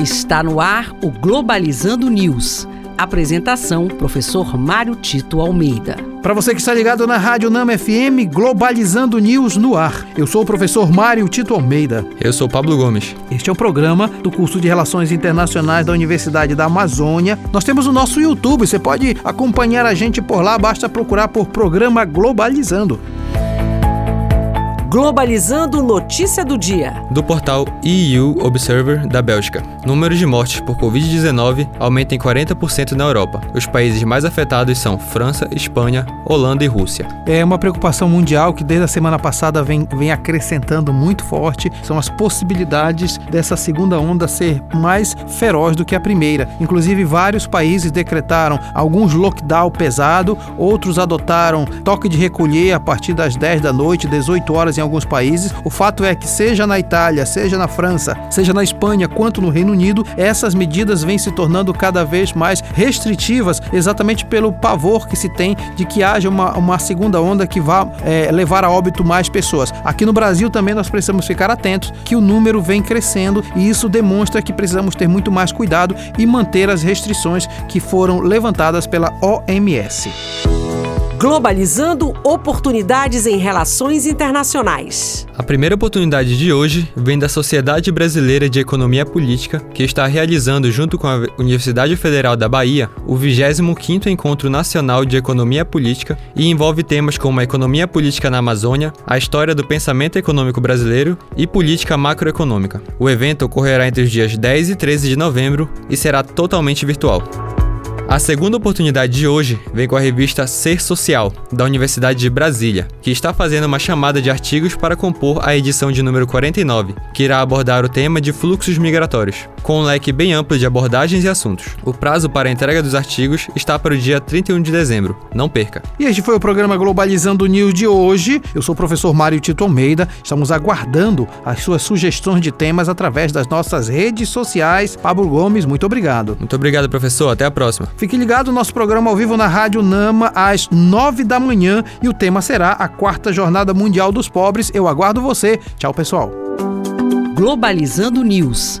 Está no ar o Globalizando News. Apresentação: Professor Mário Tito Almeida. Para você que está ligado na Rádio Nama FM, Globalizando News no ar. Eu sou o professor Mário Tito Almeida. Eu sou Pablo Gomes. Este é o programa do curso de Relações Internacionais da Universidade da Amazônia. Nós temos o nosso YouTube, você pode acompanhar a gente por lá, basta procurar por programa Globalizando. Globalizando notícia do dia. Do portal EU Observer da Bélgica. Números de mortes por Covid-19 aumentam em 40% na Europa. Os países mais afetados são França, Espanha, Holanda e Rússia. É uma preocupação mundial que desde a semana passada vem, vem acrescentando muito forte. São as possibilidades dessa segunda onda ser mais feroz do que a primeira. Inclusive, vários países decretaram alguns lockdown pesado, outros adotaram toque de recolher a partir das 10 da noite, 18 horas em alguns países. O fato é que, seja na Itália, seja na França, seja na Espanha, quanto no Reino Unido, essas medidas vêm se tornando cada vez mais restritivas, exatamente pelo pavor que se tem de que haja uma, uma segunda onda que vá é, levar a óbito mais pessoas. Aqui no Brasil também nós precisamos ficar atentos que o número vem crescendo e isso demonstra que precisamos ter muito mais cuidado e manter as restrições que foram levantadas pela OMS. Globalizando oportunidades em relações internacionais. A primeira oportunidade de hoje vem da Sociedade Brasileira de Economia Política, que está realizando, junto com a Universidade Federal da Bahia, o 25º Encontro Nacional de Economia Política e envolve temas como a economia política na Amazônia, a história do pensamento econômico brasileiro e política macroeconômica. O evento ocorrerá entre os dias 10 e 13 de novembro e será totalmente virtual. A segunda oportunidade de hoje vem com a revista Ser Social, da Universidade de Brasília, que está fazendo uma chamada de artigos para compor a edição de número 49, que irá abordar o tema de fluxos migratórios, com um leque bem amplo de abordagens e assuntos. O prazo para a entrega dos artigos está para o dia 31 de dezembro. Não perca. E este foi o programa Globalizando News de hoje. Eu sou o professor Mário Tito Almeida. Estamos aguardando as suas sugestões de temas através das nossas redes sociais. Pablo Gomes, muito obrigado. Muito obrigado, professor. Até a próxima. Fique ligado, nosso programa ao vivo na Rádio Nama às nove da manhã e o tema será a quarta Jornada Mundial dos Pobres. Eu aguardo você. Tchau, pessoal. Globalizando News,